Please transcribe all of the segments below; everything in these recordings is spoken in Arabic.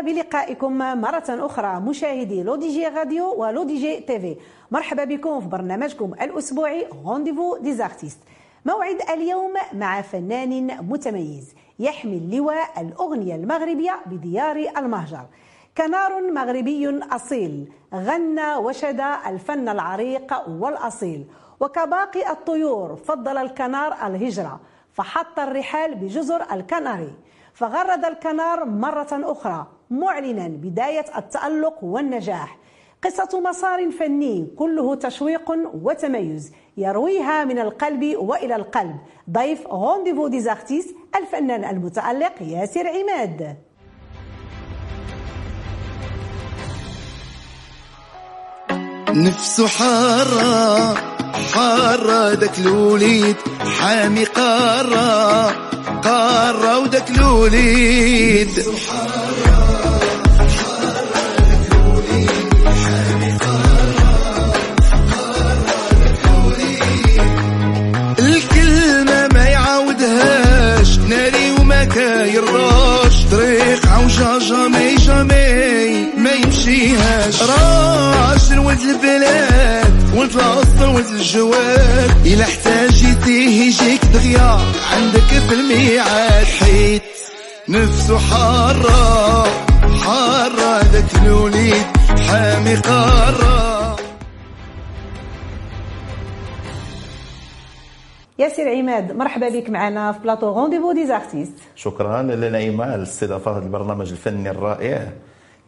بلقائكم مرة أخرى مشاهدي لو دي جي راديو ولو دي جي TV. مرحبا بكم في برنامجكم الأسبوعي rendez-vous des artistes موعد اليوم مع فنان متميز يحمل لواء الأغنية المغربية بديار المهجر. كنار مغربي أصيل غنى وشدا الفن العريق والأصيل. وكباقي الطيور فضل الكنار الهجرة. فحط الرحال بجزر الكناري. فغرد الكنار مرة أخرى. معلنا بداية التألق والنجاح. قصة مسار فني كله تشويق وتميز يرويها من القلب وإلى القلب. ضيف rendez-vous des artistes الفنان المتألق ياسر عماد. نفسه حارة حارة داك الوليد حامي قارة قارة وداك الوليد الكلمة ما يعاودهاش وما طريق جامي جامي ما يمشيهاش. ولد البلاد ولد الاصل ولد الجواد إلى احتاجيتيه يجيك دغيا عندك في الميعاد. حيت نفسه حارة حارة ذاك الوليد حامي قارة. ياسر عماد مرحبا بك معنا في plateau rendez-vous des artistes شكرا لنعيمة على الاستضافة هذا البرنامج الفني الرائع.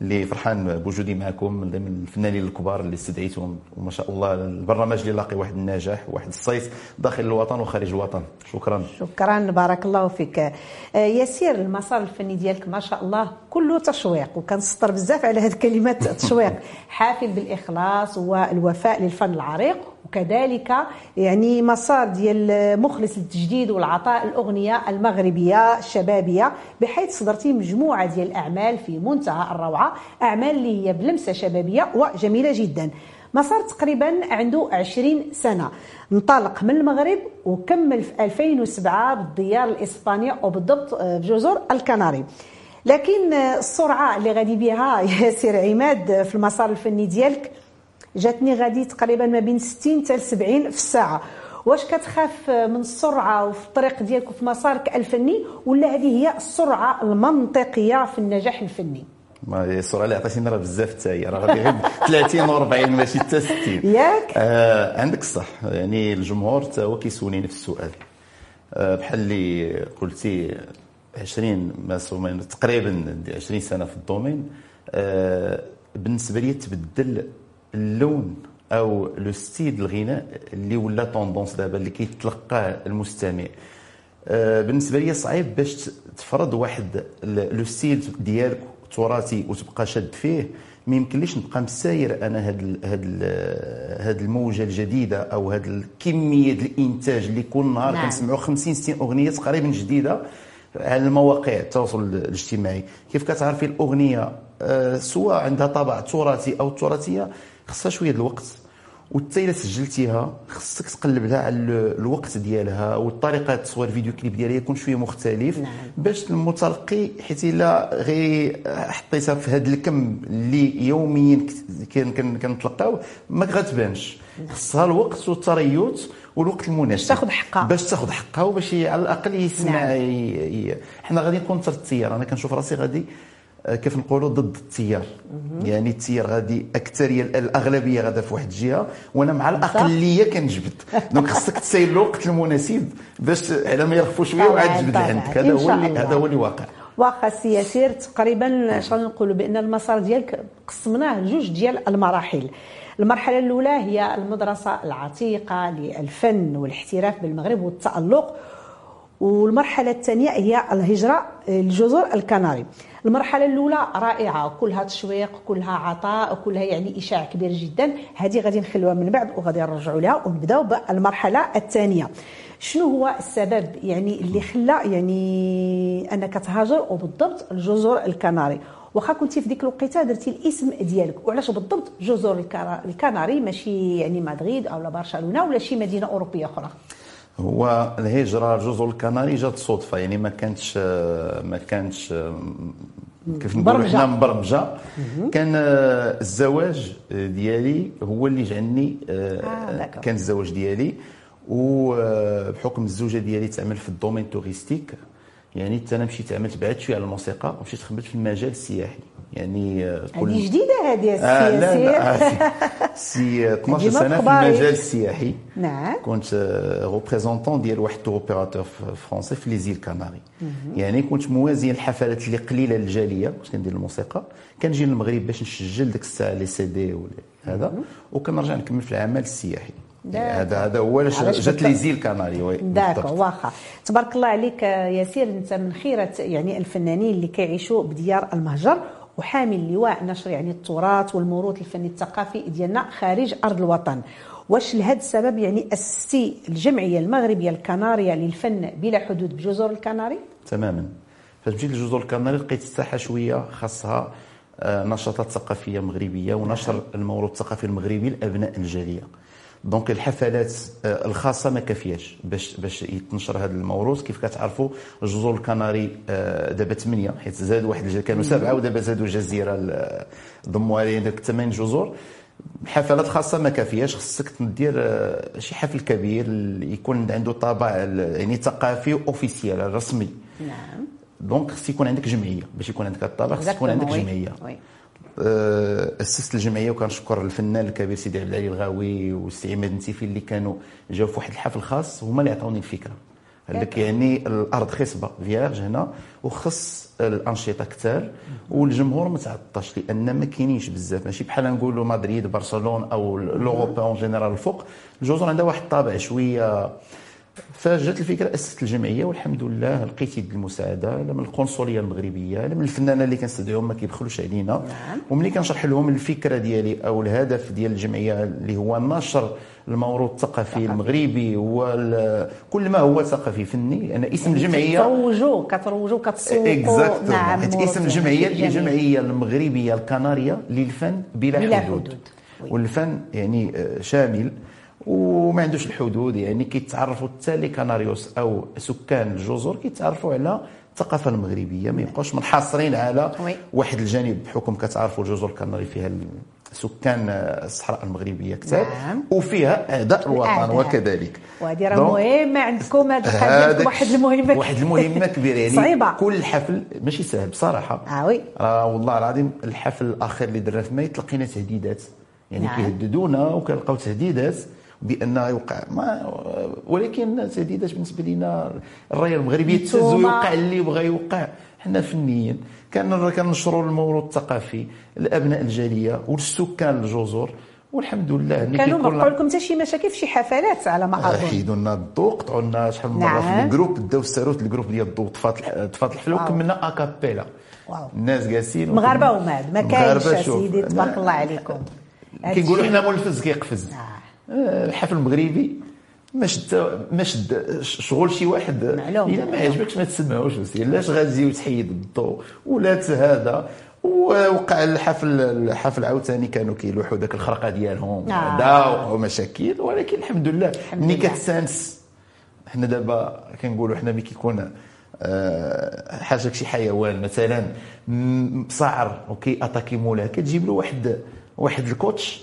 اللي فرحان بوجودي معكم من الفنانين الكبار اللي استدعيتهم. وما شاء الله البرنامج اللي لاقي واحد النجاح واحد الصيت داخل الوطن وخارج الوطن. شكرا. شكرا بارك الله فيك. آه، ياسير المسار الفني ديالك ما شاء الله كله تشويق وكنسطر بزاف على هذه الكلمات التشويق حافل بالإخلاص والوفاء للفن العريق وكذلك يعني مسار ديال مخلص للتجديد والعطاء الأغنية المغربية الشبابية بحيث صدرتي مجموعة ديال الاعمال في منتهى الروعة أعمال اللي هي بلمسة شبابية وجميلة جدا. مسار تقريبا عنده 20 سنة. انطلق من المغرب وكمل في 2007 بالديار الإسبانية وبالضبط في جزر الكناري. لكن السرعة اللي غادي بها ياسر عماد في المسار الفني ديالك جاتني غادي تقريبا ما بين 60 حتى 70 في الساعة. واش كتخاف من السرعة وفي الطريق ديالك وفي مسارك الفني ولا هذه هي السرعة المنطقية في النجاح الفني؟ ما هي السرعة اللي عطيتيني راه بزاف حتى هي. راه غادي غير 30 و40 ماشي حتى 60 ياك. آه عندك الصح. يعني الجمهور حتى هو كيسولني نفس السؤال. آه بحال اللي قلتي 20 ما تقريبا 20 سنة في ال domaine. آه بالنسبة لي تبدل اللون أو le style الغناء اللي ولا tendance دابا اللي كيتلقاه المستمع. آه، بالنسبة لي صعيب باش تفرض واحد le style ديالك تراثي وتبقى شاد فيه. ما يمكنليش نبقى مساير أنا هاد هاد هاد الموجة الجديدة أو هاد الكميه الإنتاج اللي كل نهار نعم. كنسمعوا 50 60 أغنية تقريبا جديدة. على المواقع التواصل الاجتماعي. كيف كتعرفي الأغنية؟ آه، سواء عندها طابع تراثي أو تراثية خصها شوية الوقت. وانت إلا سجلتيها خصك تقلب لها على ال- الوقت ديالها والطريقة تصوير ال vidéo clip ديالها يكون شوية مختلف. نعم. باش المتلقي حيت إلا غير حطيتها في هذا الكم اللي يوميا كت- كن- كن- كنتلقاو ما غتبانش خصها الوقت والتريث والوقت المناسب. تاخذ حقها. باش تاخذ حقها وباش على الأقل يسمع نعم. ي- حنا غادي نكون تر التيار. أنا كنشوف راسي غادي آه، كيف نقولوا ضد التيار. يعني التيار غادي أكثرية الأغلبية غادا في واحد الجهة وأنا مع الأقلية كنجبد. donc خصك تسير الوقت المناسب باش على ما يرخفوا شوية وعاد تجبد. عندك هذا هو. هذا هو اللي واقع. واخا سي ياسير تقريبا شنو نقولوا بأن المسار ديالك قسمناه لجوج ديال المراحل. المرحلة الأولى هي المدرسة العتيقة للفن والاحتراف بالمغرب والتألق. والمرحلة الثانية هي الهجرة لجزر الكناري. المرحلة الأولى رائعة كلها تشويق كلها عطاء كلها يعني إشعاع كبير جدا. هذه غادي نخلوها من بعد وغادي نرجعوا لها ونبداو بالمرحلة الثانية. شنو هو السبب يعني اللي خلى يعني انك تهاجر وبالضبط لجزر الكناري؟ واخا كنتي في ديك الوقيتة درتي الاسم ديالك وعلاش بالضبط جزر الكناري؟ ماشي يعني مدريد أو برشلونة ولا شي مدينة أوروبية أخرى؟ هو الهجرة لجزر الكناري جات صدفة يعني ما كانتش ما كانتش كيف نقولوا حنا مبرمجه كان الزواج ديالي هو اللي جعلني آه كان الزواج ديالي. وبحكم الزوجة ديالي تعمل في ال domaine touristique يعني حتى أنا مشيت عملت بعد شوية على الموسيقى ومشيت خدمت في المجال السياحي. يعني آه، كل هذه جديدة هذه آه لا لا آه سي. 12 سنة في المجال السياحي. نعم. كنت représentant ديال واحد tour-opérateur français في les îles Canaries يعني كنت موازي الحفلات اللي قليلة للجاليه كنت كندير الموسيقى كنجي للمغرب باش نسجل ديك الساعة les CD هذا وكنرجع نكمل في العمل السياحي. هذا هذا هو جات لي زيل كناري وي. داكو واخا تبارك الله عليك ياسير أنت من خيرة يعني الفنانين اللي كيعيشوا بديار المهجر وحامل لواء نشر يعني التراث والموروث الفني الثقافي ديالنا خارج أرض الوطن. واش لهذا السبب يعني أسستي الجمعية المغربية الكنارية للفن بلا حدود بجزر الكناري؟ تماما. فاش مشيت لجزر الكناري لقيت الساحة شوية خاصها آه، نشاطات ثقافية مغربية ونشر الموروث الثقافي المغربي لأبناء الجالية. donc الحفلات آه، الخاصة ما كافياش باش باش يتنشر هذا الموروث. كيف كتعرفوا الجزر الكناري آه، دابا ثمانيه حيت زاد واحد كانوا سبعة ودابا زادوا جزيرة ضموا عليها ديك ثمان جزر. حفلات خاصة ما كافياش خصك دير آه، شي حفل كبير يكون عنده طابع يعني ثقافي officiel رسمي. نعم. donc خص يكون عندك جمعية باش يكون عندك الطابع خص يكون عندك جمعية. آه، اسست الجمعيه وكنشكر الفنان الكبير سيدي عبد العلي الغاوي والسي عماد النتيفي اللي كانوا جاوا في واحد الحفل خاص هما اللي عطاوني الفكرة. قال لك يعني الأرض خصبة vierge هنا وخص الأنشطة كثار والجمهور ما تعطاش لأن ما كاينينش بزاف. ماشي بحال نقولوا مدريد برشلونة أو لوروبا en général الفوق الجزر عندها واحد الطابع شوية فجات الفكرة أسست الجمعية والحمد لله لقيت يد المساعدة لا من القنصلية المغربية لا من الفنانة اللي كنستدعيهم ما كيبخلوش علينا. نعم. وملي كنشرح لهم الفكرة ديالي أو الهدف ديال الجمعية اللي هو نشر الموروث الثقافي المغربي وكل ما هو ثقافي فني لأن اسم يعني الجمعيه كتروجوا كتروجوا كتسوقوا نعم اسم الجمعية هي الجمعيه المغربية الكنارية للفن بلا, بلا حدود, حدود. والفن يعني آه، شامل. وما عندوش الحدود يعني كيتعرفوا حتى les canarios أو سكان الجزر كيتعرفوا على الثقافة المغربية ما يبقاوش منحصرين على. واحد الجانب. بحكم كتعرفوا الجزر الكناري فيها سكان الصحراء المغربية كثار نعم. وفيها اعداء الوطن وكذلك. وهذه راه مهمة عندكم هذه واحد المهمة واحد المهمة كبيرة يعني صعيبة. كل حفل ماشي سهل بصراحة. آه oui. راه والله العظيم الحفل الأخير اللي درنا في ماي تلقينا تهديدات يعني نعم. كيهددونا وكنلقاو تهديدات. بان يوقع. ما ولكن تهديدات بالنسبة لنا الرايه المغربية تهز ويوقع اللي بغى يوقع. حنا فنيا كننشروا الموروث الثقافي لابناء الجالية والسكان الجزر. والحمد لله كانوا ما لكم حتى شي مشاكل في شي حفلات على ما أظن. حيدوا لنا الضوء قطعوا لنا شحال من مرة نعم. في ال groupe داو الساروت ال groupe ديال الضوء طفات طفات الحفله وكملنا a cappella الناس جالسين مغاربة وماد ما كاينش سيدي تبارك الله عليكم. كيقولوا حنا منفذ كيقفز آه. الحفل المغربي ما شد ما شد شغل شي واحد. إلا ما عجبكش ما تسمعوش علاش غتجي تحيد الضوء ولا هذا. ووقع الحفل الحفل عاوتاني كانوا كيلوحوا ذاك الخرقة ديالهم. هذا آه. وقعوا مشاكل. ولكن الحمد لله. ملي كتسانس حنا دابا كنقولوا حنا ملي كيكون آه حاجة شي حيوان مثلا صعر وكي اتاكي مولاه كتجيب له واحد واحد الكوتش.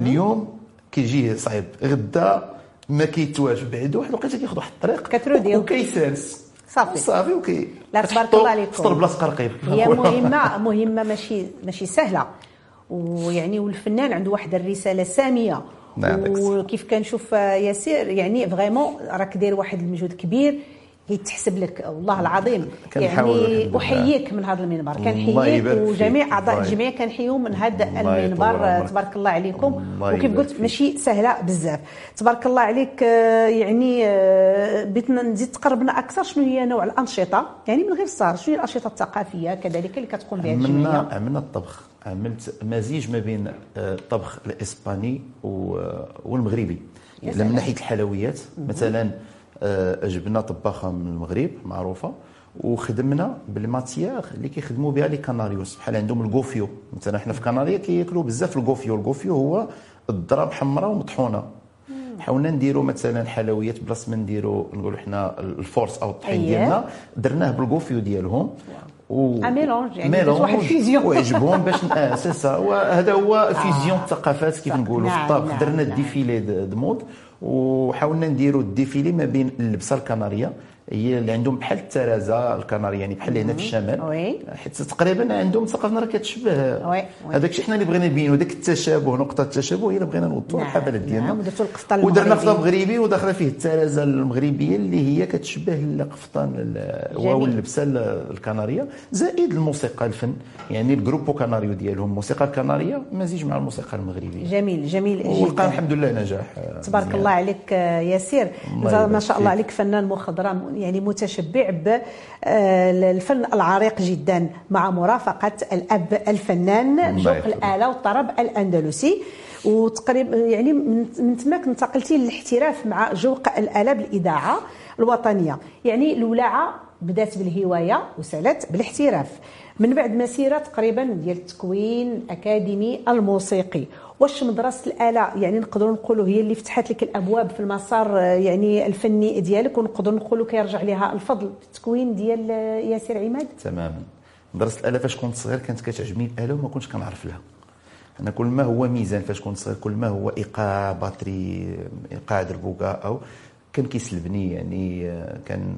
اليوم كيجيه صعيب. غدا ما كيتواش بعيد واحد الوقيته كياخذ واحد الطريق. كترودي. وكيسالس صافي. صافي وكي لا تبارك الله عليكم. فطر بلاصه قرقيب هي مهمة مهمة ماشي ماشي سهلة. ويعني والفنان عنده واحد الرسالة سامية. نعم وكيف كنشوف ياسير يعني فريمون راك داير واحد المجهود كبير. يتحسب لك والله العظيم يعني. أحييك من هذا المنبر. كنحييك. وجميع أعضاء الجمعيه كنحييهم من هذا المنبر. تبارك الله عليكم. وكيف قلت. ماشي سهلة بزاف. تبارك الله عليك آه، يعني آه، بغيتنا نزيد تقربنا أكثر. شنو هي نوع الأنشطة؟ يعني من غير الصغار شنو هي الأنشطة الثقافية كذلك اللي كتقوم بها عملنا الجمعيه عملنا الطبخ. عملت مزيج ما بين آه، الطبخ الإسباني والمغربي. من ناحية الحلويات. مثلا جبنا طباخة من المغرب معروفة وخدمنا بال matière اللي كيخدموا بها les Canarios بحال عندهم ال gofio. مثلا حنا في كناريا كياكلوا بزاف ال gofio. ال gofio هو الذره حمراء ومطحونة. حاولنا نديروا مثلا حلويات بلاص ما نديروا نقولوا حنا ال force أو الطحين أييه. ديالنا. درناه بال gofio ديالهم. و آه، mélange، يعني واحد fusion. ويعجبهم باش آه سي سا. وهذا هو fusion الثقافات كيف. نقولوا في نعم، الطبخ. نعم، درنا نعم. ال défilé de mode وحاولنا نديروا ال défilé ما بين اللبسة الكنارية. هي اللي عندهم بحال الترازة الكنارية يعني بحال هنا في الشمال. حيت تقريبا عندهم ثقافتنا راه كتشبه. هذاك الشيء حنا اللي بغينا نبينوا ذاك التشابه نقطة التشابه هي اللي بغينا نوضوا نعم، الحفلات ديالنا. نعم، ودرتوا القفطان ودرنا. قفطان مغربي وداخلة فيه الترازة المغربية اللي هي كتشبه القفطان. واو اللبسة ال- الكنارية. زائد الموسيقى الفن. يعني الجروبو كناريو ديالهم الموسيقى الكنارية مزيج مع الموسيقى المغربية. جميل جميل ولقى جدا الحمد لله نجاح. تبارك مزيان. الله عليك آه، ياسير. انت ما شاء. الله عليك فنان مخضرم يعني متشبع بالفن العريق جدا مع مرافقة الأب الفنان ذوق يخليك. الآلة والطرب الأندلسي. وتقريبا يعني من تماك انتقلتي للاحتراف مع ذوق الآلة بالإذاعة الوطنية. يعني الولاعة بدات بالهواية وسالت بالاحتراف. من بعد مسيرة تقريبا ديال التكوين الأكاديمي الموسيقي. واش مدرسة الاله يعني نقدروا نقولوا هي اللي فتحت لك الأبواب في المسار آه، يعني الفني ديالك ونقدروا نقولوا كيرجع لها الفضل في التكوين ديال آه، ياسر عماد؟ تماما مدرسة الاله فاش كنت صغير كانت كتعجبني الآلة وما كنتش كنعرف لها. أنا كل ما هو ميزان فاش كنت صغير كل ما هو إيقاع باتري إيقاع دربوكه أو كان كيسلبني يعني آه، كان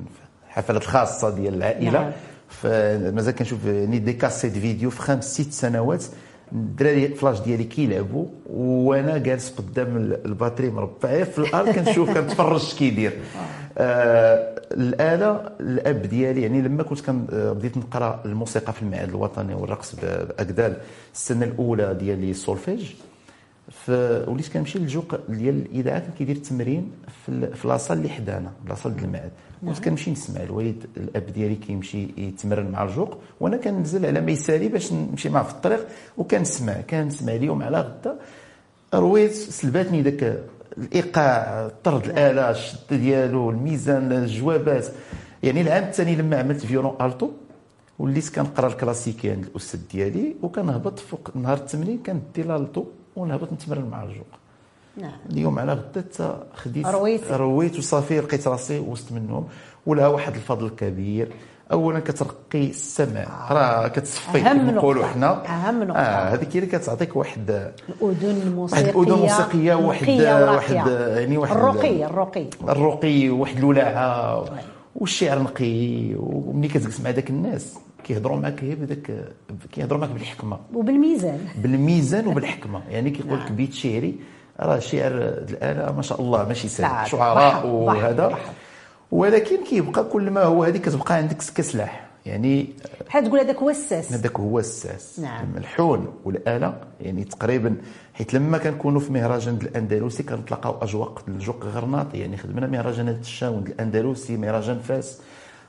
الحفلات الخاصه ديال العائلة. نعم. فمازال كنشوف يعني des cassettes vidéo في خمس ست سنوات الدراري ف l'âge ديالي كيلعبوا وأنا جالس قدام ال- ال batterie مربعه في الأرض كنشوف كنتفرج اش كيدير آه الآلة الأب ديالي يعني لما كنت كان آه، بديت نقرأ الموسيقى في المعهد الوطني والرقص باكدال السنة الأولى ديالي السولفيج فوليت كنمشي للجوق ديال الإذاعة كان كيدير التمرين في ال- في la salle اللي حدانا la salle ديال المعهد كنت كنمشي نسمع الوالد الأب ديالي كيمشي يتمرن مع الجوق وأنا كننزل على ميساري باش نمشي معاه في الطريق وكنسمع. كنسمع اليوم على غدا رويت سلباتني ذاك الإيقاع طرب الآلة الشده ديالو الميزان الجوابات. يعني العام الثاني لما عملت violon alto وليت كنقرا الكلاسيكي عند الأستاذ ديالي وكنهبط فوق نهار التمرين كندي l'alto. ونهبط نتمرن مع الجوق. نعم. اليوم على غدا حتى خديت رويت. رويت وصافي لقيت راسي وسط منهم ولها واحد الفضل كبير. اولا كترقي السمع. راه كتصفي كما نقولوا. حنا. أهم نقطة. آه هذيك اللي كتعطيك واحد الأذن واحد الموسيقيه الأذن موسيقيه واحد واحد. يعني واحد الرقي الرقي. الرقي واحد الولاعة. والشعر نقي. وملي كتجلس مع داك الناس. كيهضروا معك غير بداك كيهضروا معك بالحكمة. وبالميزان. بالميزان وبالحكمة. يعني كيقول لك بيت شعري راه شعر الاله ما شاء الله ماشي سهل. شعراء وهذا. ولكن كيبقى كل ما هو هذه كتبقى عندك كسلاح. يعني بحال تقول هذاك هو الساس. هذاك هو الساس. نعم. الملحون والآلة يعني تقريبا حيت لما كنكونوا في مهرجان الأندلسي كنتلاقاو أجواق الجوق غرناطي. يعني خدمنا مهرجانات الشاوند الأندلسي مهرجان فاس.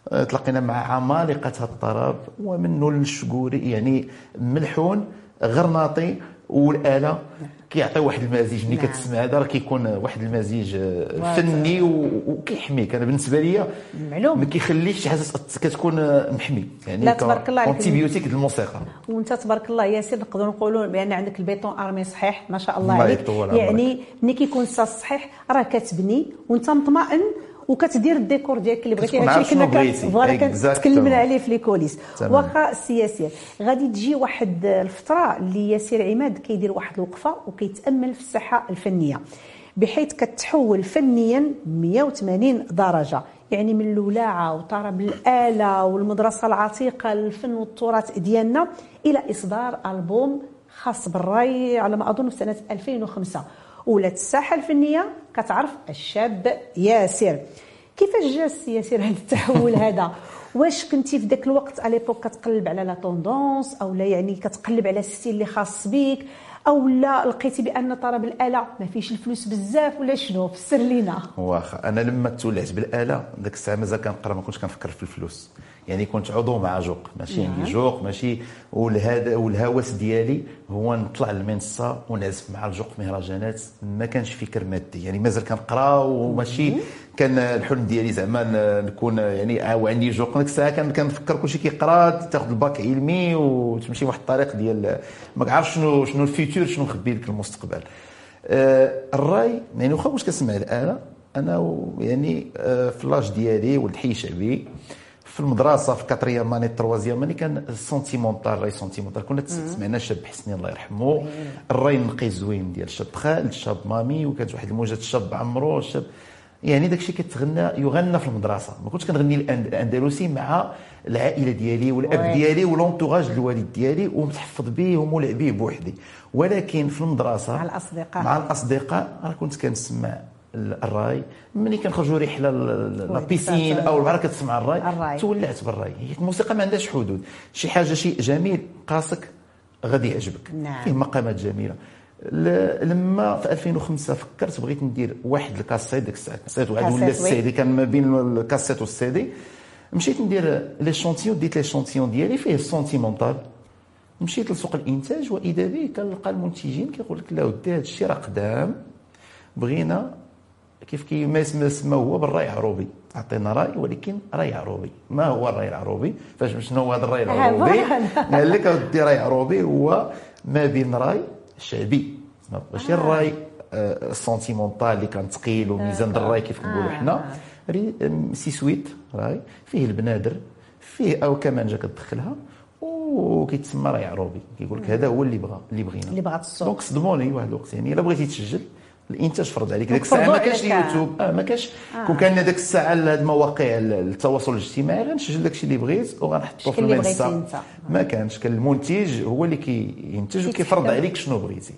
آه، تلاقينا مع عمالقة الطرب ومنه الشقوري يعني ملحون غرناطي والآلة كيعطي واحد المزيج ملي نعم. كتسمع هذا راه كيكون واحد المزيج آه،. فني وكيحميك أنا بالنسبة لي معلوم. ما كيخليش حاسس كتكون آه، محمي يعني لا، تبارك الله عليك. انتيبيوتيك الموسيقى وانت تبارك الله ياسر نقدروا نقولوا بأن عندك البيتون أرمي صحيح ما شاء الله الله عليك. يعني ملي كيكون الساس صحيح راه كتبني وانت مطمئن وكتدير الديكور ديالك اللي بغيتي هادشي عارف كنا. كنتكلمنا عليه في لي كوليس تمام. واخا ياسر غادي تجي واحد الفترة اللي ياسر عماد كيدير واحد الوقفة وكيتأمل في الساحه الفنية بحيث كتحول فنيا 180 درجة يعني من الولاعه وطرب الآلة والمدرسة العتيقة للفن والتراث ديالنا إلى إصدار ألبوم خاص بالراي على ما أظن في سنة 2005 ولات الساحة الفنية كتعرف الشاب ياسر. كيفاش جا ياسر هذا التحول هذا؟ واش كنتي في ذاك الوقت l'époque كتقلب على la tendance أو لا يعني كتقلب على ال style اللي خاص بيك أو لا لقيتي بأن طرب الآلة ما فيش الفلوس بزاف ولا شنو؟ فسر لينا. واخا أنا لما تولعت بالآلة ذاك الساعة مازال كنقرأ ما كنتش كنفكر في الفلوس. يعني كنت عضو مع جوق ماشي نعم. عندي جوق ماشي والهذا والهوس ديالي هو نطلع للمنصة ونعزف مع الجوق مهرجانات ما كانش فكر مادي يعني مازال كنقرا وماشي كان الحلم ديالي زعما نكون يعني آه وعندي جوق ديك الساعة كان كنفكر كلشي كيقرا تاخذ الباك علمي وتمشي واحد الطريق ديال ما عارف شنو شنو ال futur شنو مخبي لك المستقبل آه، الراي يعني واخا واش كنسمع الآلة أنا يعني آه، في l'âge ديالي ولد حي شعبي في المدرسة في quatrième année troisième année كان sentimental راي sentimental كنا سمعنا شاب حسني الله يرحمه. الراي النقي الزوين ديال شاب خالد شاب مامي وكانت واحد الموجة شاب عمرو الشاب يعني داك الشيء كيتغنى يغنى في المدرسة. ما كنتش كنغني الأندلسي مع العائلة ديالي والأب. ديالي و l'entourage الوالد ديالي ومتحفظ به ومولع به بوحدي. ولكن في المدرسة مع الأصدقاء. مع الأصدقاء أنا كنت كنسمع الراي ملي كنخرجوا رحلة la piscine أو البحر كتسمع الراي. الراي. تولعت بالراي هي الموسيقى ما عندهاش حدود. شي حاجة شيء جميل قاسك غادي يعجبك. نعم. فيه مقامات جميلة. لما في 2005 فكرت بغيت ندير واحد الكاسيت ديك الساعة كاسيت واحد ولا oui. ال CD كان ما بين الكاسيت والسيدي مشيت ندير les échantillons ديت les échantillons ديالي فيه ال sentimental مشيت لسوق الإنتاج وإذا به كنلقى المنتجين كيقول لك لا ودي هذا الشيء راه قدام. بغينا كيف كي ما سما هو بالراي عروبي عطينا راي ولكن راي عروبي. ما هو الراي العروبي؟ فاش شنو هو هذا الراي العروبي. قال لك أودي راي عروبي هو ما بين راي شعبي. ما ماشي الراي آه، ال sentimental اللي كان ثقيل وميزان الراي كيف كنقولوا حنا. ري- أم، سي سويت راي. فيه البنادر فيه أو كمانجه كتدخلها وكيتسمى راي عروبي. كيقول لك هذا هو اللي بغى اللي بغينا. اللي بغات السوق. donc صدموني واحد الوقت يعني الا بغيتي تسجل الانتاج فرض عليك ديك الساعة ما كانش. اليوتيوب. آه ما كانش. كون كان ديك الساعة هاد المواقع التواصل الاجتماعي غنسجل داكشي اللي بغيت وغنحطو في المنصه. ما كانش. كان المنتج هو اللي كينتج وكيفرض. عليك شنو بغيتي.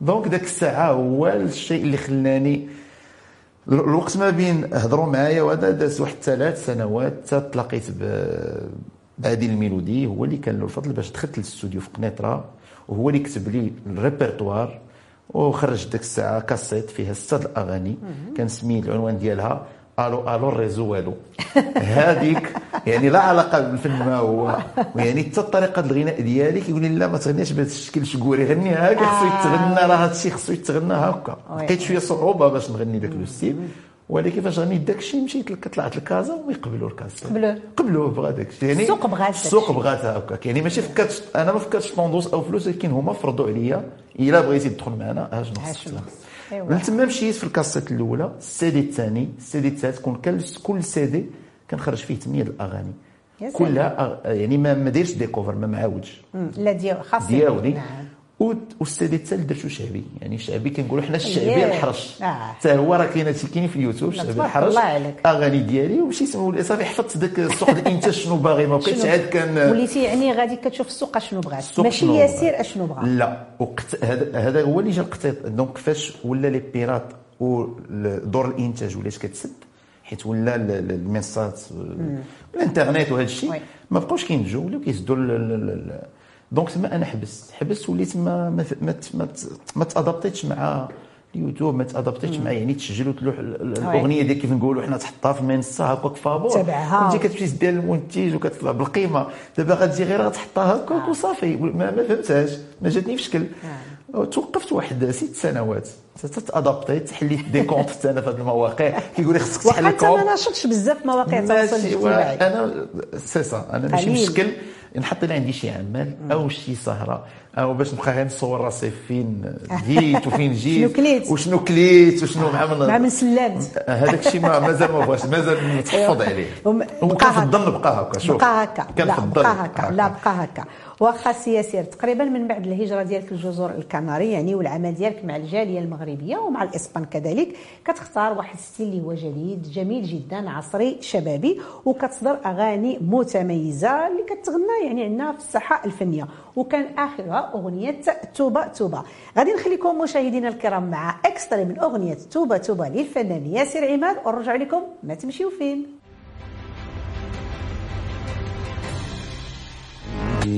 donc داك الساعة هو الشيء اللي خلاني الوقت ما بين هضروا معايا وهذا داز واحد ثلاث سنوات حتى تلاقيت ب- بعادل الميلودي هو اللي كان له الفضل باش دخلت للاستوديو في قنيطرة وهو اللي كتب لي الريبرتوار وخرج ديك الساعة كاسيت فيها سته د الاغاني كان سمي العنوان ديالها. ألو ألو الريزو والو. هذيك يعني لا علاقة بالفن ما هو. يعني حتى ديال الغناء ديالي كيقول لي لا ما تغنيش بهذا الشكل شكوري غني هكا خصو يتغنى راه هذا الشيء خصو يتغنى هكا. لقيت شوية صعوبة باش نغني داك لو ستيل ولكن فاش غنيت داك الشيء مشيت لك طلعت الكازا ويقبلوا الكازا قبلوه. قبلوه بغا داك الشيء يعني السوق بغات السوق. بغات هكاك يعني ماشي فكرت أنا ما فكرتش طوندوس أو فلوس ولكن هما فرضوا عليا إلا بغيتي تدخل معنا ها شنو ها خصك شنو تلعب. خصك. إيوا. من تما مشيت في الكاسيت الأولى السيدي الثاني السيدي الثالث كون كان كل سيدي كنخرج فيه 8 الأغاني. كلها يعني ما ما دايرش des covers ما معاودش لا ديال خاص دياولي و- والسيدي الثالث درتو شعبي يعني شعبي كنقولوا حنا الشعبي أييه. الحرش آه. حتى هو راه كاين هادشي كاين في اليوتيوب الشعبي تبارك الحرش. أغاني ديالي ومشيت ولا صافي حفظت داك السوق الانتاج شنو باغي ما بقيتش عاد كان وليتي يعني غادي كتشوف السوق أشنو بغات ماشي ياسير. أشنو بغا لا وقت هذا هو اللي جا القطيط donc فاش ولا لي بيرات ودور الإنتاج ولات كتسد حيت ولا ال- ال- المنصات الإنترنت وهذا الشيء. ما بقاوش كينتجوا ولاو كيسدوا donc تما أنا حبست حبست وليت ما ما ما ما, ما t'adaptéتش مع اليوتيوب ما t'adaptéتش مع يعني تسجل وتلوح ال- ال- الاغنيه ديالك كيف نقولوا حنا تحطها في المنصه هكاك فابور تبعها. كنتي كتمشي ديال المنتج وكتطلع بالقيمه دابا غتجي غير غتحطها هكاك وصافي ما, ما فهمتهاش ما جاتني في شكل توقفت واحد ست سنوات تادابتيت حليت دي كونت أنا في هذه المواقع كيقول لي خصك تحل وحتى كونت ما ناشطش بزاف مواقع التواصل الاجتماعي أنا سي سا أنا ماشي. مشكل نحط لي عندي شي عمل أو شي سهرة أو باش نبقى غير نصور راسي فين جيت وفين جيت شنو كليت. وشنو كليت وشنو مع من مع من سلمت. هذاك الشيء ما مازال ما بغاش مازال متحفظ عليه. وكنفضل هكا. نبقى هكا شوف. بقى هكا. كنفضل بقى هكا. لا بقى هكا. واخا سي ياسير تقريبا من بعد الهجرة ديالك للجزر الكناري يعني والعمل ديالك مع الجالية المغربية ومع الإسبان كذلك كتختار واحد الـ style اللي هو جديد جميل جدا عصري شبابي وكتصدر أغاني متميزة اللي كتغنى يعني عندنا في الساحه الفنية. وكان آخرها أغنية توبة توبة. غادي نخليكم مشاهدينا الكرام مع extrait من أغنية توبة توبة للفنان ياسر عماد ونرجع لكم. ما تمشيو فين.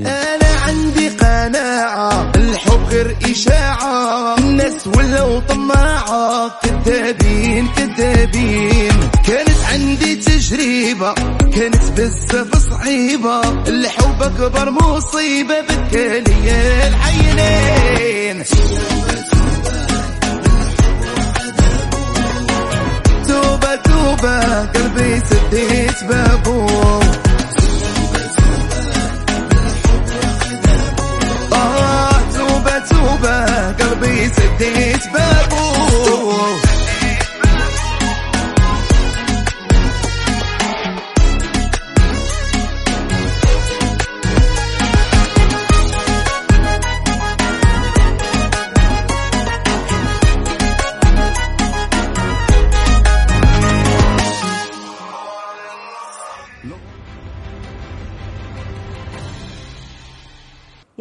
أنا عندي قناعة الحب غير إشاعة. الناس ولو طماعة كذابين كذابين. كانت عندي تجربة كانت بزاف صعيبة. الحب أكبر مصيبة بكالي العينين. توبة توبة قلبي سديت بابو. سديت بابو.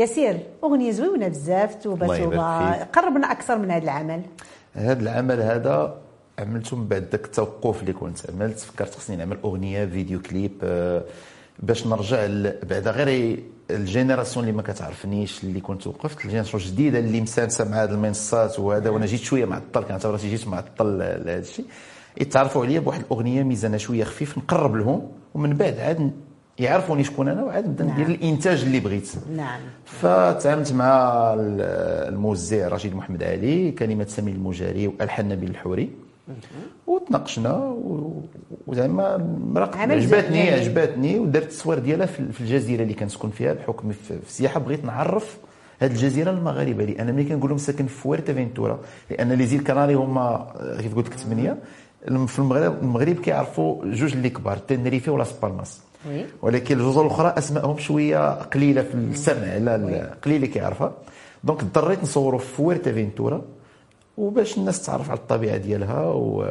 ياسير أغنية زوينة بزاف توبة. قربنا أكثر من هذا العمل. هذا العمل هذا عملته من بعد ذاك التوقف اللي كنت عملت. فكرت خصني نعمل أغنية vidéo clip آه، باش نرجع بعدا غير الـ génération اللي ما كتعرفنيش اللي كنت وقفت الـ génération الجديدة اللي مسانسة مع هذه المنصات وهذا وأنا جيت شوية معطل كنعتبر راسي جيت معطل لهذا الشيء يتعرفوا عليا بواحد الأغنية ميزانها شوية خفيف نقرب لهم ومن بعد عاد يعرفوني شكون أنا وعاد نبدا ندير نعم. الإنتاج اللي بغيت نعم فتعاملت مع ال- الموزع رشيد محمد علي كلمات سمير المجاري والحان نبيل الحوري وتناقشنا وزعما عجبتني. عجبتني ودرت التصوير ديالها في الجزيرة اللي كنسكن فيها بحكم في السياحة بغيت نعرف هذه الجزيرة للمغاربه لأن ملي كنقول لهم ساكن في فويرتا فينتورا لأن لي زيل كناري هما كيف قلت لك ثمانية في المغرب المغرب كيعرفوا جوج اللي كبار تنريفي ولا بالماس وي. ولكن الجزر الأخرى أسمائهم شوية قليلة في السمع لا لا قليل اللي كيعرفها. دونك اضطريت نصوروا في فويرتا فينتورا وباش الناس تعرف على الطبيعة ديالها و...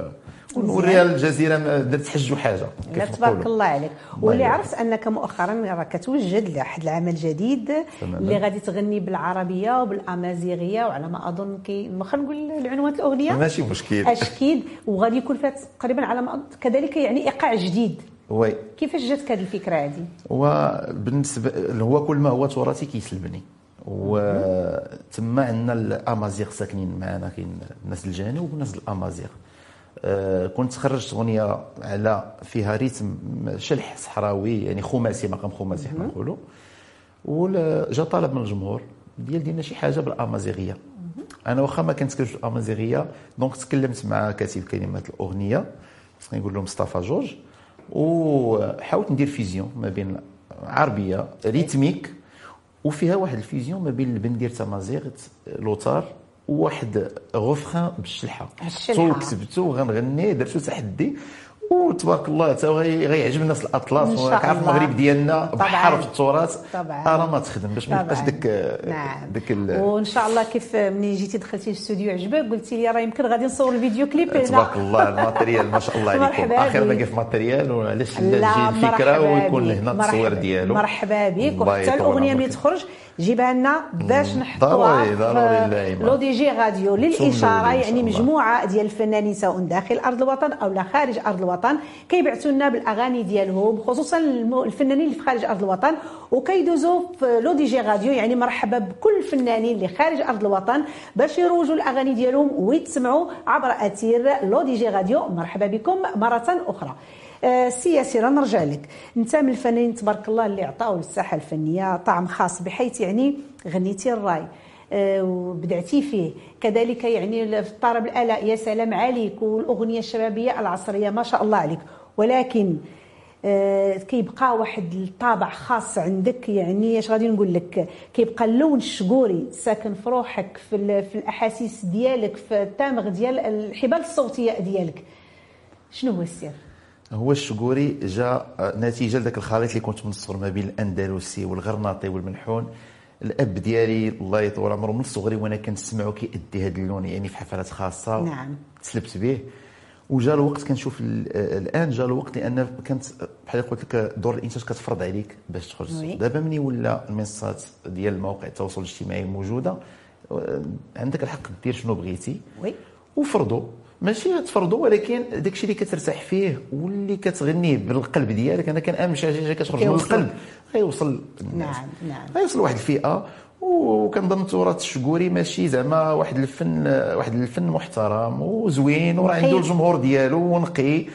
ونوريها الجزيرة ما درت حج وحاجه لا تبارك. الله عليك. واللي عرفت أنك مؤخرا راه كتوجد لواحد العمل جديد تماما. اللي غادي تغني بالعربية وبالأمازيغية وعلى ما أظن كي خلينا نقول العنوان الأغنية. ماشي مشكل. أشكيد. وغادي يكون فيها تقريبا على ما أظن كذلك يعني إيقاع جديد. وي كيفاش جاتك هذه الفكرة هذه وبالنسبه هو كل ما هو تراثي كيسلبني. وتما عندنا الأمازيغ ساكنين معنا كاين الناس الجنوب والناس الأمازيغ. آه، كنت خرجت أغنية على فيها ريتم شلح صحراوي يعني خماسي مقام خماسي حنا نقولوا وجا طلب من الجمهور ديال ديالنا شي حاجة بالأمازيغية. أنا واخا ما كنتكلمش بالامازيغيه دونك تكلمت مع كاتب كلمات الأغنية. خصني نقول له مصطفى جورج. وحاولت ندير فيزيون ما بين عربية ريتميك وفيها واحد الفيزيون ما بين البن ديال تمازيغ لوتار وواحد غوفخان بالشلحة بالشلحة. تو كتبته وغنغني درتو تحدي وتبارك الله تا غي- غيعجب الناس الأطلس وراك عارف. المغرب ديالنا. بحر في التراث. راه ما تخدم باش ما يبقاش. ديك نعم ديك وإن شاء الله كيف منين جيتي دخلتي الاستوديو عجبك قلتي لي راه يمكن غادي نصور الـ vidéo clip هنا. تبارك الله الـ matériel ما شاء الله عليكم آخر ما بك. كيف matériel وعلاش لا تجي الفكرة ويكون. هنا التصوير. ديالو مرحبا بك وحتى الأغنية ملي. تخرج جيبها لنا باش نحطوها لو دي جي راديو للإشارة يعني. مجموعة ديال الفنانين سواء داخل أرض الوطن أو لا خارج أرض الوطن كيبعثوا لنا بالأغاني ديالهم خصوصا الفنانين اللي في خارج أرض الوطن وكيدوزوا في لو دي جي راديو يعني مرحبا بكل الفنانين اللي خارج أرض الوطن باش يروجوا الأغاني ديالهم ويتسمعوا عبر أثير لو دي جي راديو مرحبا بكم مرة أخرى. سي ياسر نرجع لك. انت من الفنانين تبارك الله اللي عطاو للساحه الفنية طعم خاص بحيث يعني غنيتي الراي. آه، وبدعتي فيه. كذلك يعني في طرب الآلة يا سلام عليك والأغنية الشبابية العصرية ما شاء الله عليك. ولكن آه، كيبقى واحد الطابع خاص عندك. يعني اش غادي نقول لك؟ كيبقى اللون الشقوري ساكن في روحك في, في الأحاسيس ديالك في التامغ ديال الحبال الصوتية ديالك. شنو هو السر؟ هو الشقوري جاء نتيجة لذاك الخليط اللي كنت منصور ما بين الأندلسي والغرناطي والمنحون الأب ديالي الله يطول عمره من صغري وأنا كنسمعو كيأدي هذا اللون يعني في حفلات خاصة. نعم. تسلبت به. وجا الوقت كنشوف ال- الآن جا الوقت لأن كانت بحال قلت لك دور الإنتاج كتفرض عليك باش تخرج. oui. دابا ملي ولا المنصات ديال مواقع التواصل الاجتماعي موجودة آه، عندك الحق دير شنو بغيتي. oui. وفرضوا ماشي تفرضوا ولكن داكشي اللي كترتاح فيه واللي كتغنيه بالقلب ديالك أنا كنامن شي حاجة كتخرج من. القلب غيوصل نعم، نعم. غيوصل لواحد الفئة وكنظن التراث الشكوري ماشي زعما واحد الفن واحد الفن محترم وزوين وراه عنده. الجمهور ديالو ونقي نقي.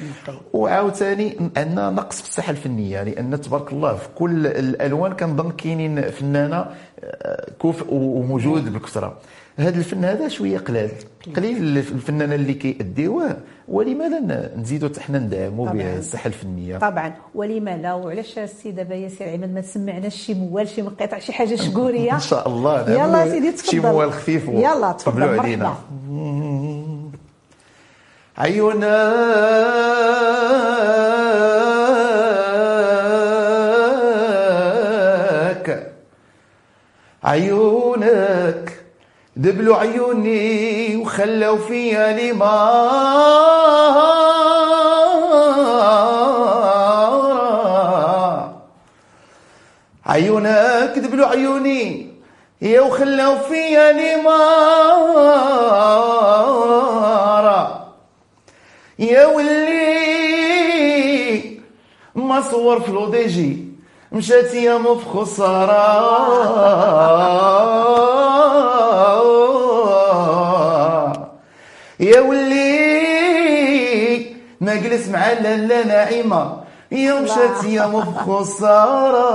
وعاوتاني عندنا نقص في الساحه الفنية لأن تبارك الله في كل الألوان كنظن كاينين فنانة آه، كفء وموجود بكثرة هذا الفن هذا شوية قلال قليل. الفنانه اللي كيأديوه ولماذا نزيدوا حنا ندعموا طبعاً. به الساحه الفنية؟ طبعا. ولما لا وعلاش السي دابا ياسر عماد ما تسمعناش شي موال شي منقطع شي حاجة شكورية؟ إن شاء الله. يلا نعملوا يا سيدي تفضل. شي موال خفيف و- يلا تفضل. علينا. عيونك عيونك دبلوا عيوني وخلوا فيا لمارة عيونك دبلوا عيوني يا وخلوا فيا لمارة يا ولي ما صور في لوديجي مشات يا في يا ولي ما جلس مع لالا ناعمة يا مشات يا في خسارة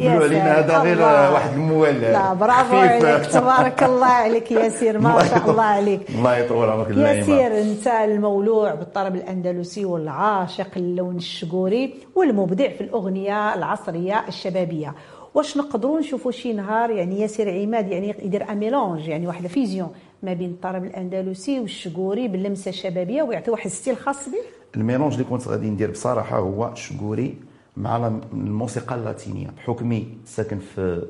يا قولوا علينا هذا غير. واحد الموال. لا برافو. عليك. تبارك الله عليك ياسير ما شاء الله عليك. الله يطول عمرك ياسير انت المولوع بالطرب الأندلسي والعاشق اللون الشقوري والمبدع في الأغنية العصرية الشبابية. واش نقدروا نشوفوا شي نهار يعني ياسر عماد يعني يدير un mélange يعني واحد fusion ما بين الطرب الأندلسي والشقوري باللمسة الشبابية ويعطي واحد style خاص به؟ ال mélange اللي كنت غادي ندير بصراحة هو شكوري مع الموسيقى اللاتينية. بحكم ساكن في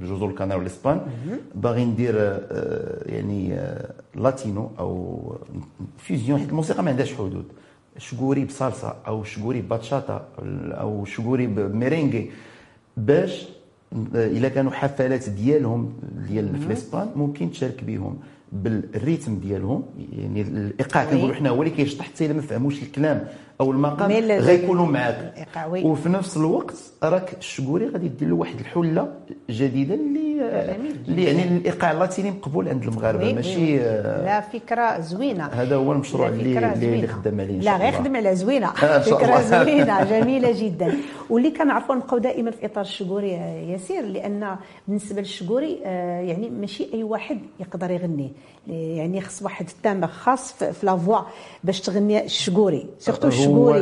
جزر الكنار والاسبان باغي ندير آه، يعني آه، latino أو fusion حيت الموسيقى ما عندهاش حدود. شكوري ب salsa أو شكوري bachata أو شكوري ب merengue باش إلا كانوا حفلات ديالهم ديال في الاسبان ممكن تشارك بهم بال rythme ديالهم. يعني الإيقاع. كنقولوا حنا هو اللي كيشطح حتى إلا ما فهموش الكلام. أو المقام غيكونوا معاك. وفي نفس الوقت راك الشكوري غادي دير له واحد الحلة جديدة اللي. اللي يعني الإيقاع اللاتيني مقبول عند المغاربة ماشي. آه، لا فكرة زوينة هذا هو المشروع اللي اللي. خدام عليه لا غير. خدم على زوينة فكرة. زوينة جميلة جدا واللي كنعرفوا نبقاو دائما في إطار الشقوري يا ياسير لأن بالنسبة للشقوري آه، يعني ماشي أي واحد يقدر يغني يعني خص واحد التامبر خاص في في لا فوا باش تغني الشقوري سورتو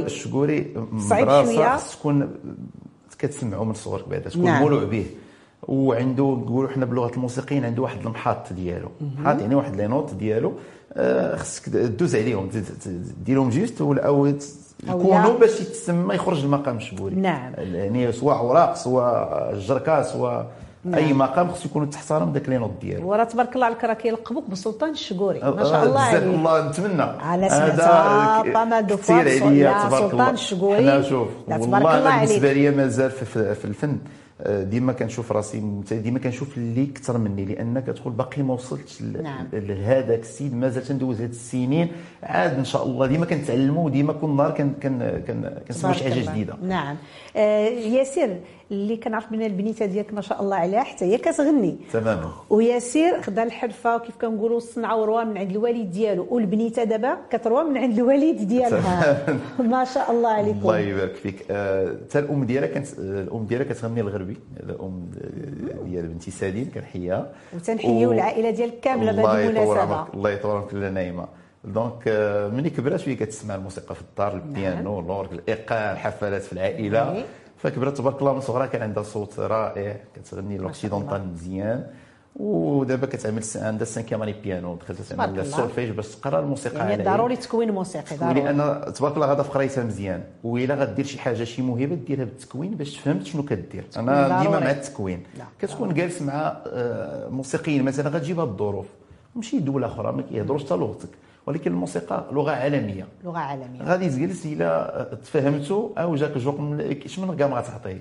الشكوري شوية. خص تكون كتسمعوا من صغرك بعدا تكون نعم. مولوع به وعنده نقولوا حنا بلغة الموسيقيين عنده واحد المحط ديالو محط يعني واحد لي نوت ديالو آه، خصك دوز عليهم ديرهم جيست ولا أو يكونوا. باش يتسمى يخرج المقام الشبوري نعم. يعني سواء أوراق سواء الجركه سواء أي مقام خص يكونوا تحترم داك لي نوت ديالو. وراه تبارك الله عليك راه كيلقبوك بسلطان الشقوري ما شاء الله بزاف عليك. الله نتمنى. على سمعتها fois عليا يا تبارك سلطان الله. الشقوري. حنا شوف والله الله بالنسبة. لي مازال في, في, في الفن. آه، ديما كنشوف راسي ديما كنشوف اللي كثر مني لأن كتقول باقي ما وصلتش نعم. لهذاك السيد مازال تندوز هاد السنين. عاد إن شاء الله ديما كنتعلموا وديما كل نهار كن كن كن كنسمعوا شي حاجة. جديدة. نعم. آه ياسير اللي كنعرف من البنيتة ديالك ما شاء الله عليها حتى هي كتغني. تماما وياسير خدا الحرفة وكيف كنقولوا الصنعه وروا من عند الوالد ديالو. والبنيتة دابا كتروى من عند الوالد ديالها. ما شاء الله عليكم. الله يبارك فيك. آه، حتى الأم ديالها كانت آه، الأم ديالها كتغني الغربي الام ديال بنتي سالين كنحييها وتنحييو و- العائله ديالك كاملة الله بهذه يطول المناسبة. عمرك الله يطول عمرك لا نايمة. donc آه، ملي كبرت شوية كتسمع الموسيقى في الدار البيانو ال orgue الإيقاع الحفلات في العائلة. oui. فكبرت تبارك الله من صغرها كان عندها صوت رائع كتغني l'occidental مزيان. ودابا كتعمل عندها cinquième année piano دخلت تعمل. السولفيج باش تقرا الموسيقى يعني ضروري تكوين موسيقي ضروري. ولأن تبارك الله غادا في قرايتها مزيان وإلا غدير شي حاجة شي موهبة ديرها بالتكوين باش تفهمت شنو كدير. أنا. ديما مع التكوين. كتكون جالس مع آه، موسيقيين مثلا غتجيبها بالظروف ماشي دولة أخرى ما كيهضروش حتى لغتك ولكن الموسيقى لغة عالمية لغة عالمية غادي تجلس الا تفهمتو أو جاك جوق من شمن كاع ما غتعطيه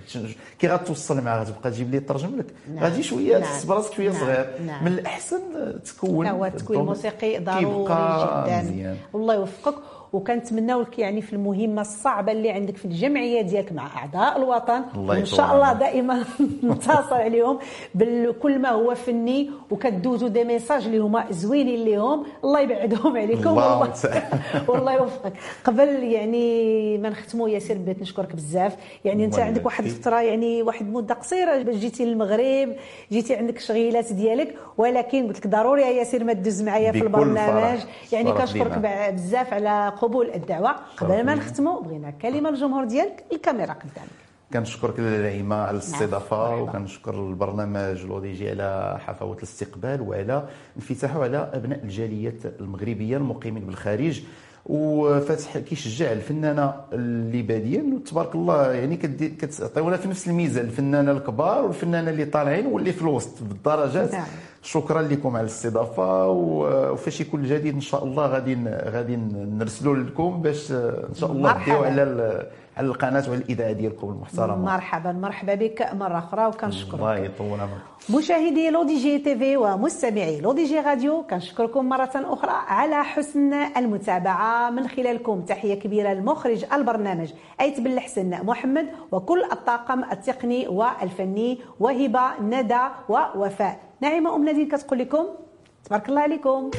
كي غتوصل معاه غتبقى تجيب لي ترجم لك نعم. غادي شوية نعم. تحس براسك شوية نعم. صغير نعم. من الأحسن تكون هو التكوين الموسيقي ضروري جدا مزيان. والله يوفقك وكنتمناو لك يعني في المهمة الصعبة اللي عندك في الجمعية ديالك مع أعضاء الوطن الله وإن يطول شاء الله. دائما نتصل عليهم بكل ما هو فني وكدوزوا دي ميساج اللي هما زوينين ليهم الله يبعدهم عليكم الله والله. والله يوفقك قبل يعني ما نختموا ياسر بغيت نشكرك بزاف يعني أنت عندك واحد. الفترة يعني واحد المده قصيرة باش جيتي للمغرب جيتي عندك شغيلات ديالك ولكن قلت لك ضروري يا ياسر ما تدوز معايا في البرنامج. يعني كنشكرك بزاف على قبول الدعوة قبل ما. نختموا بغينا كلمة للجمهور ديالك الكاميرا قدامك كنشكرك النعيمه على الاستضافة مرحبا. وكنشكر البرنامج الاودي جي على حفاوة الاستقبال وعلى انفتاحه على أبناء الجالية المغربية المقيمين بالخارج وفاتح كيشجع الفنانة اللي بادين وتبارك الله يعني كتعطيونا في نفس الميزة الفنانة الكبار والفنانة اللي طالعين واللي في الوسط بالدرجات نعم. شكرا لكم على الاستضافة وفاش يكون الجديد إن شاء الله غادي غادي نرسلوا لكم باش إن شاء الله. نديو على على القناة وعلى الاذاعه ديالكم المحترمة. مرحبا مرحبا بك. مرة أخرى وكنشكرك. الله يطول عمرك. مشاهدي LODJ TV ومستمعي LODJ Radio كنشكركم مرة أخرى على حسن المتابعة. من خلالكم تحية كبيرة لمخرج البرنامج أيت بن الحسن محمد وكل الطاقم التقني والفني وهبة ندى ووفاء. نعيمة أم نادين كتقول لكم تبارك الله عليكم.